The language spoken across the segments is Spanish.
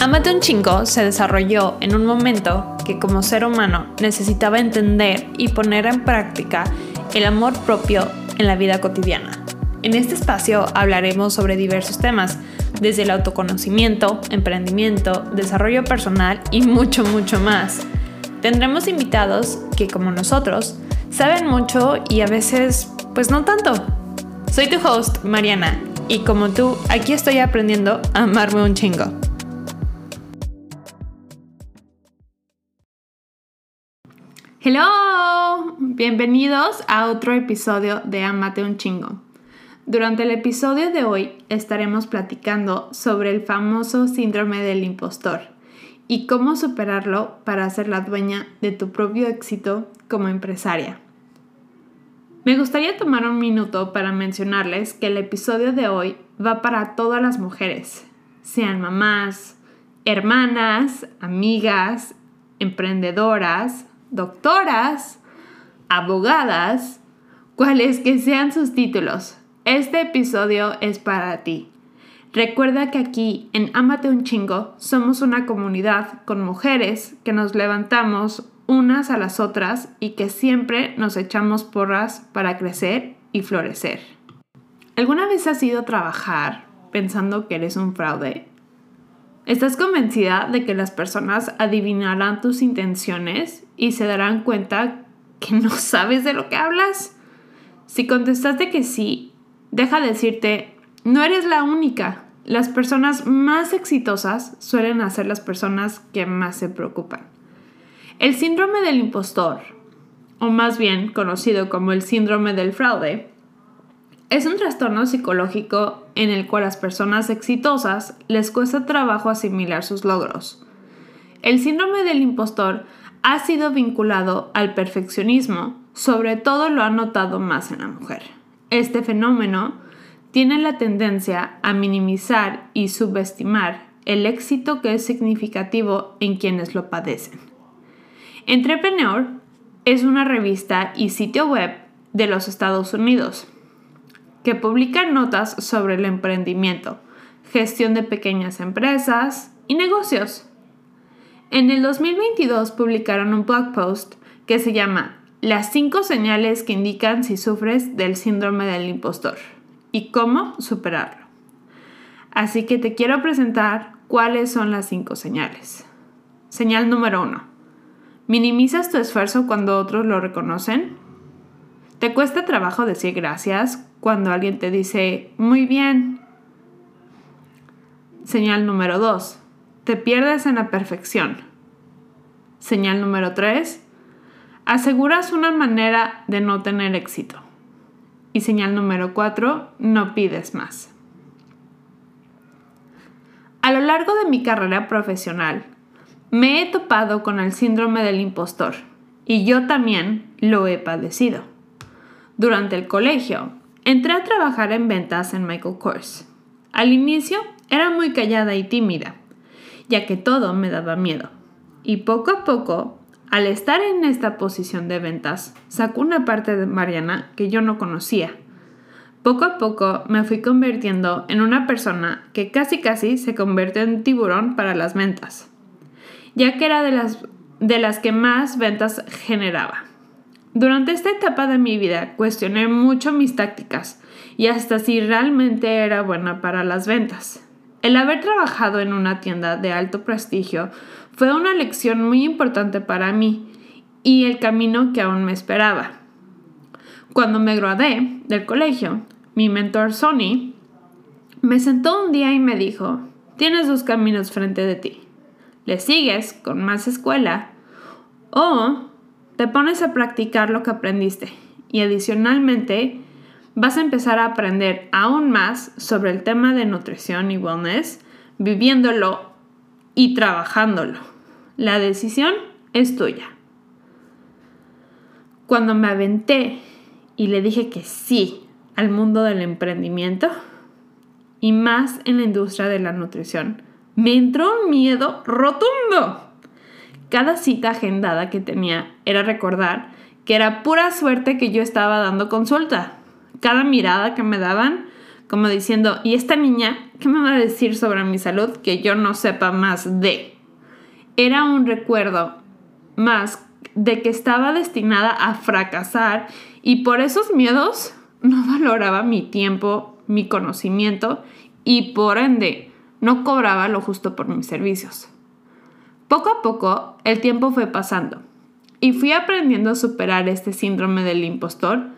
Amate un chingo se desarrolló en un momento que como ser humano necesitaba entender y poner en práctica el amor propio en la vida cotidiana. En este espacio hablaremos sobre diversos temas, desde el autoconocimiento, emprendimiento, desarrollo personal y mucho, mucho más. Tendremos invitados que, como nosotros, saben mucho y a veces, pues no tanto. Soy tu host, Mariana, y como tú, aquí estoy aprendiendo a amarme un chingo. Hello, bienvenidos a otro episodio de Amate un chingo. Durante el episodio de hoy estaremos platicando sobre el famoso síndrome del impostor y cómo superarlo para ser la dueña de tu propio éxito como empresaria. Me gustaría tomar un minuto para mencionarles que el episodio de hoy va para todas las mujeres, sean mamás, hermanas, amigas, emprendedoras, doctoras, abogadas, cuales que sean sus títulos. Este episodio es para ti. Recuerda que aquí en Amate un chingo somos una comunidad con mujeres que nos levantamos unas a las otras y que siempre nos echamos porras para crecer y florecer. ¿Alguna vez has ido a trabajar pensando que eres un fraude? ¿Estás convencida de que las personas adivinarán tus intenciones y se darán cuenta que no sabes de lo que hablas? Si contestaste que sí, deja decirte, no eres la única. Las personas más exitosas suelen ser las personas que más se preocupan. El síndrome del impostor, o más bien conocido como el síndrome del fraude, es un trastorno psicológico en el cual las personas exitosas les cuesta trabajo asimilar sus logros. El síndrome del impostor ha sido vinculado al perfeccionismo, sobre todo lo ha notado más en la mujer. Este fenómeno tiene la tendencia a minimizar y subestimar el éxito que es significativo en quienes lo padecen. Entrepreneur es una revista y sitio web de los Estados Unidos que publican notas sobre el emprendimiento, gestión de pequeñas empresas y negocios. En el 2022 publicaron un blog post que se llama Las 5 señales que indican si sufres del síndrome del impostor y cómo superarlo. Así que te quiero presentar cuáles son las 5 señales. Señal número 1. ¿Minimizas tu esfuerzo cuando otros lo reconocen? ¿Te cuesta trabajo decir gracias cuando alguien te dice, muy bien. Señal número 2. Te pierdes en la perfección. Señal número 3. Aseguras una manera de no tener éxito. Y señal número 4. No pides más. A lo largo de mi carrera profesional, me he topado con el síndrome del impostor y yo también lo he padecido. Durante el colegio, Entré a trabajar en ventas en Michael Kors. Al inicio era muy callada y tímida, ya que todo me daba miedo. Y poco a poco, al estar en esta posición de ventas, sacó una parte de Mariana que yo no conocía. Poco a poco me fui convirtiendo en una persona que casi casi se convirtió en tiburón para las ventas, ya que era de las, de las que más ventas generaba. Durante esta etapa de mi vida cuestioné mucho mis tácticas y hasta si realmente era buena para las ventas. El haber trabajado en una tienda de alto prestigio fue una lección muy importante para mí y el camino que aún me esperaba. Cuando me gradué del colegio, mi mentor Sony me sentó un día y me dijo, tienes dos caminos frente de ti. Le sigues con más escuela o te pones a practicar lo que aprendiste y adicionalmente vas a empezar a aprender aún más sobre el tema de nutrición y wellness, viviéndolo y trabajándolo. La decisión es tuya. Cuando me aventé y le dije que sí al mundo del emprendimiento y más en la industria de la nutrición, me entró un miedo rotundo. Cada cita agendada que tenía era recordar que era pura suerte que yo estaba dando consulta. Cada mirada que me daban, como diciendo, ¿y esta niña ¿qué me va a decir sobre mi salud que yo no sepa más de? Era un recuerdo más de que estaba destinada a fracasar y por esos miedos no valoraba mi tiempo, mi conocimiento y por ende no cobraba lo justo por mis servicios. Poco a poco el tiempo fue pasando y fui aprendiendo a superar este síndrome del impostor.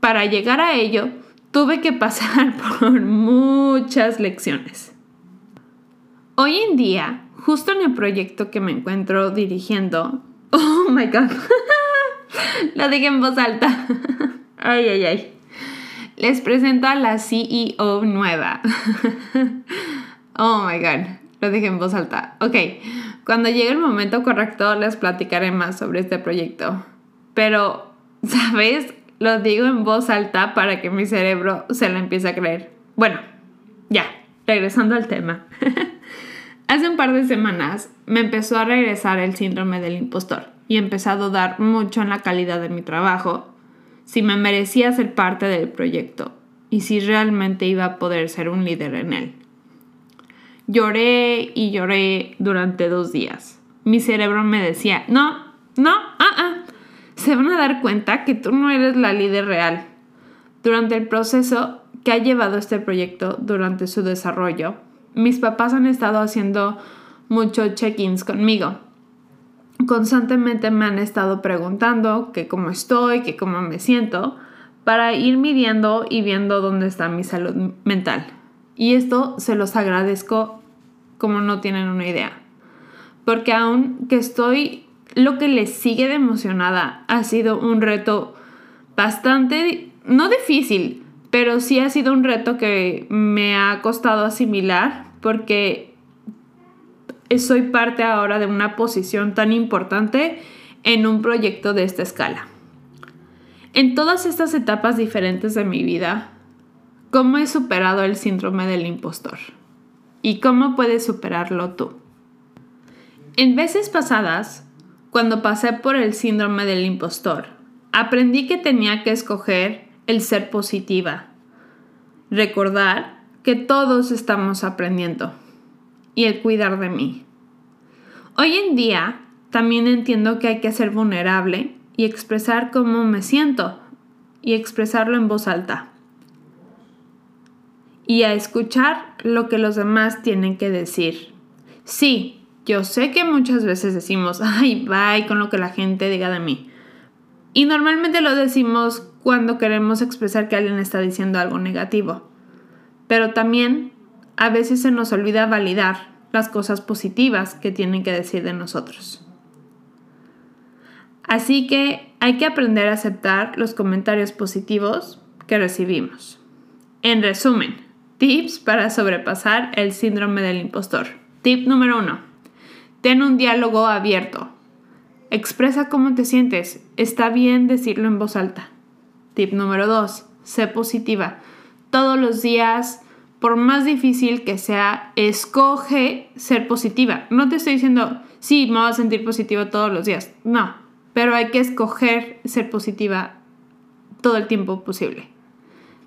Para llegar a ello, tuve que pasar por muchas lecciones. Hoy en día, justo en el proyecto que me encuentro dirigiendo, oh my god, lo dije en voz alta. ay, ay, ay. Les presento a la CEO nueva. oh my god, lo dije en voz alta. Ok, cuando llegue el momento correcto les platicaré más sobre este proyecto. Pero, ¿sabes? Lo digo en voz alta para que mi cerebro se lo empiece a creer. Bueno, ya, regresando al tema. Hace un par de semanas me empezó a regresar el síndrome del impostor y empecé a dudar mucho en la calidad de mi trabajo, si me merecía ser parte del proyecto y si realmente iba a poder ser un líder en él. Lloré y lloré durante dos días. Mi cerebro me decía, no, no, ah, ah, se van a dar cuenta que tú no eres la líder real. Durante el proceso que ha llevado este proyecto durante su desarrollo, mis papás han estado haciendo muchos check-ins conmigo. Constantemente me han estado preguntando que cómo estoy, que cómo me siento, para ir midiendo y viendo dónde está mi salud mental. Y esto se los agradezco como no tienen una idea. Porque aún que estoy, lo que les sigue de emocionada ha sido un reto bastante, no difícil, pero sí ha sido un reto que me ha costado asimilar porque soy parte ahora de una posición tan importante en un proyecto de esta escala. En todas estas etapas diferentes de mi vida, ¿Cómo he superado el síndrome del impostor? ¿Y cómo puedes superarlo tú? En veces pasadas, cuando pasé por el síndrome del impostor, aprendí que tenía que escoger el ser positiva, recordar que todos estamos aprendiendo y el cuidar de mí. Hoy en día también entiendo que hay que ser vulnerable y expresar cómo me siento y expresarlo en voz alta y a escuchar lo que los demás tienen que decir. Sí, yo sé que muchas veces decimos, ay, bye con lo que la gente diga de mí. Y normalmente lo decimos cuando queremos expresar que alguien está diciendo algo negativo. Pero también a veces se nos olvida validar las cosas positivas que tienen que decir de nosotros. Así que hay que aprender a aceptar los comentarios positivos que recibimos. En resumen, Tips para sobrepasar el síndrome del impostor. Tip número uno. Ten un diálogo abierto. Expresa cómo te sientes. Está bien decirlo en voz alta. Tip número dos. Sé positiva. Todos los días, por más difícil que sea, escoge ser positiva. No te estoy diciendo, sí, me voy a sentir positiva todos los días. No, pero hay que escoger ser positiva todo el tiempo posible.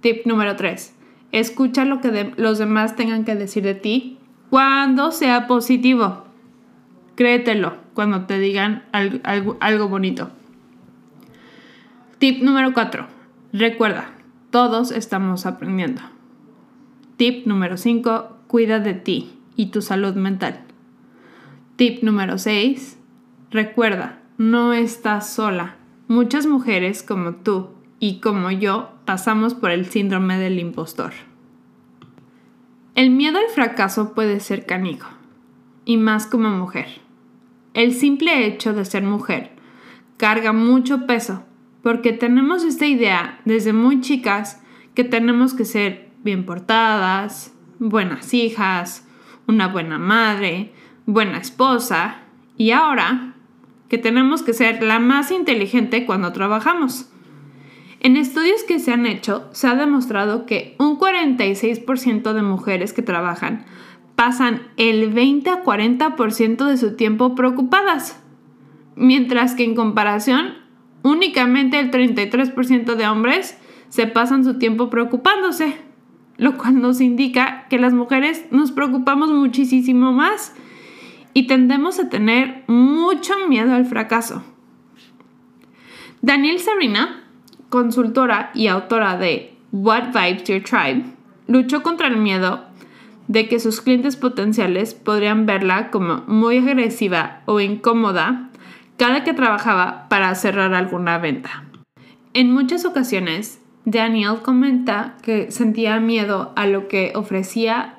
Tip número 3. Escucha lo que los demás tengan que decir de ti cuando sea positivo. Créetelo cuando te digan algo, algo bonito. Tip número 4. Recuerda, todos estamos aprendiendo. Tip número 5. Cuida de ti y tu salud mental. Tip número 6. Recuerda, no estás sola. Muchas mujeres como tú y como yo pasamos por el síndrome del impostor. El miedo al fracaso puede ser canijo, y más como mujer. El simple hecho de ser mujer carga mucho peso, porque tenemos esta idea desde muy chicas que tenemos que ser bien portadas, buenas hijas, una buena madre, buena esposa, y ahora que tenemos que ser la más inteligente cuando trabajamos. En estudios que se han hecho, se ha demostrado que un 46% de mujeres que trabajan pasan el 20 a 40% de su tiempo preocupadas, mientras que en comparación, únicamente el 33% de hombres se pasan su tiempo preocupándose. lo cual nos indica que las mujeres nos preocupamos muchísimo más y tendemos a tener mucho miedo al fracaso. Daniel Sarina, consultora y autora de What Vibes Your Tribe, luchó contra el miedo de que sus clientes potenciales podrían verla como muy agresiva o incómoda cada que trabajaba para cerrar alguna venta. En muchas ocasiones, Daniel comenta que sentía miedo a lo que ofrecía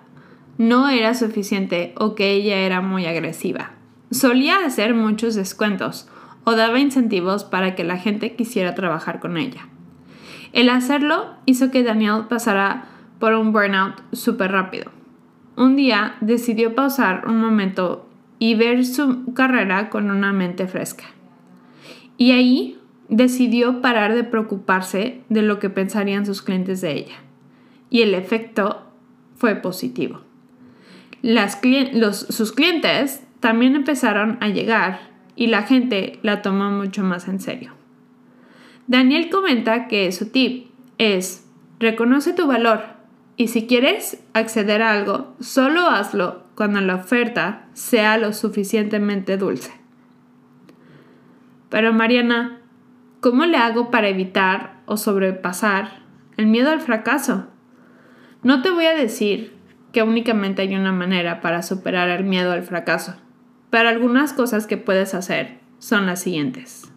no era suficiente o que ella era muy agresiva. Solía hacer muchos descuentos o daba incentivos para que la gente quisiera trabajar con ella. El hacerlo hizo que Daniel pasara por un burnout súper rápido. Un día decidió pausar un momento y ver su carrera con una mente fresca. Y ahí decidió parar de preocuparse de lo que pensarían sus clientes de ella. Y el efecto fue positivo sus clientes también empezaron a llegar y la gente la tomó mucho más en serio. Daniel comenta que su tip es reconoce tu valor y si quieres acceder a algo, solo hazlo cuando la oferta sea lo suficientemente dulce. Pero Mariana, ¿cómo le hago para evitar o sobrepasar el miedo al fracaso? No te voy a decir que únicamente hay una manera para superar el miedo al fracaso. Pero algunas cosas que puedes hacer son las siguientes.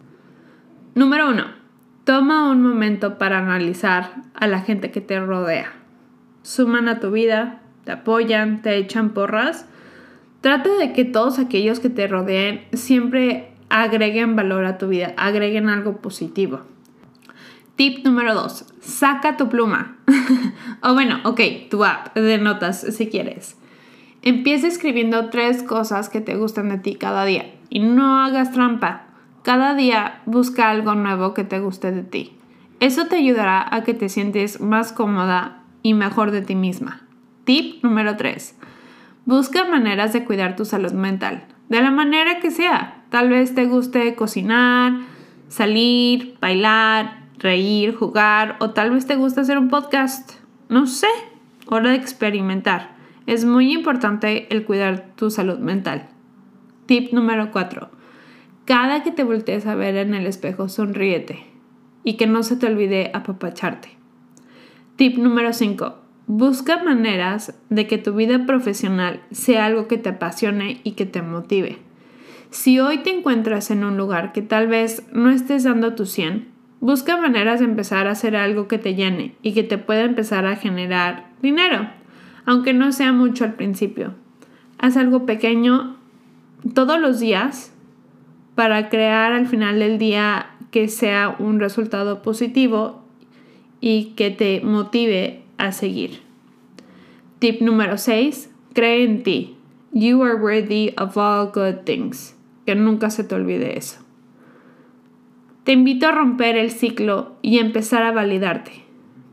Número 1. Toma un momento para analizar a la gente que te rodea. Suman a tu vida, te apoyan, te echan porras. Trata de que todos aquellos que te rodeen siempre agreguen valor a tu vida, agreguen algo positivo. Tip número 2. Saca tu pluma. o bueno, ok, tu app de notas si quieres. Empieza escribiendo tres cosas que te gustan de ti cada día. Y no hagas trampa. Cada día busca algo nuevo que te guste de ti. Eso te ayudará a que te sientes más cómoda y mejor de ti misma. Tip número 3. Busca maneras de cuidar tu salud mental. De la manera que sea. Tal vez te guste cocinar, salir, bailar, reír, jugar o tal vez te gusta hacer un podcast. No sé, hora de experimentar. Es muy importante el cuidar tu salud mental. Tip número 4. Cada que te voltees a ver en el espejo, sonríete y que no se te olvide apapacharte. Tip número 5. Busca maneras de que tu vida profesional sea algo que te apasione y que te motive. Si hoy te encuentras en un lugar que tal vez no estés dando tu 100, Busca maneras de empezar a hacer algo que te llene y que te pueda empezar a generar dinero, aunque no sea mucho al principio. Haz algo pequeño todos los días para crear al final del día que sea un resultado positivo y que te motive a seguir. Tip número 6. Cree en ti. You are worthy of all good things. Que nunca se te olvide eso. Te invito a romper el ciclo y empezar a validarte,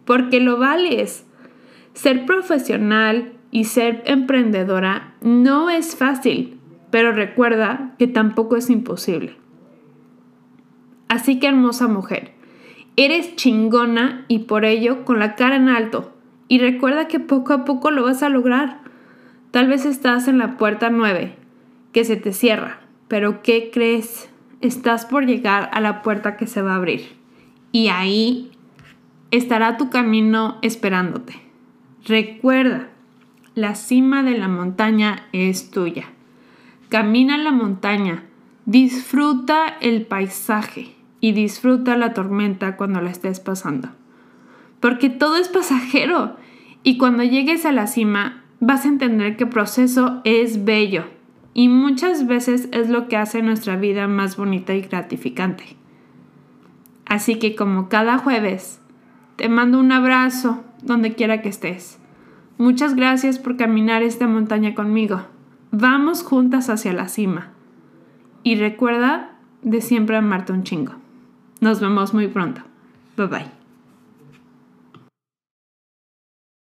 porque lo vales. Ser profesional y ser emprendedora no es fácil, pero recuerda que tampoco es imposible. Así que hermosa mujer, eres chingona y por ello con la cara en alto. Y recuerda que poco a poco lo vas a lograr. Tal vez estás en la puerta 9, que se te cierra, pero ¿qué crees? estás por llegar a la puerta que se va a abrir. Y ahí estará tu camino esperándote. Recuerda, la cima de la montaña es tuya. Camina la montaña, disfruta el paisaje y disfruta la tormenta cuando la estés pasando. Porque todo es pasajero y cuando llegues a la cima vas a entender que el proceso es bello y muchas veces es lo que hace nuestra vida más bonita y gratificante. Así que como cada jueves, te mando un abrazo donde quiera que estés. Muchas gracias por caminar esta montaña conmigo. Vamos juntas hacia la cima. Y recuerda de siempre amarte un chingo. Nos vemos muy pronto. Bye bye.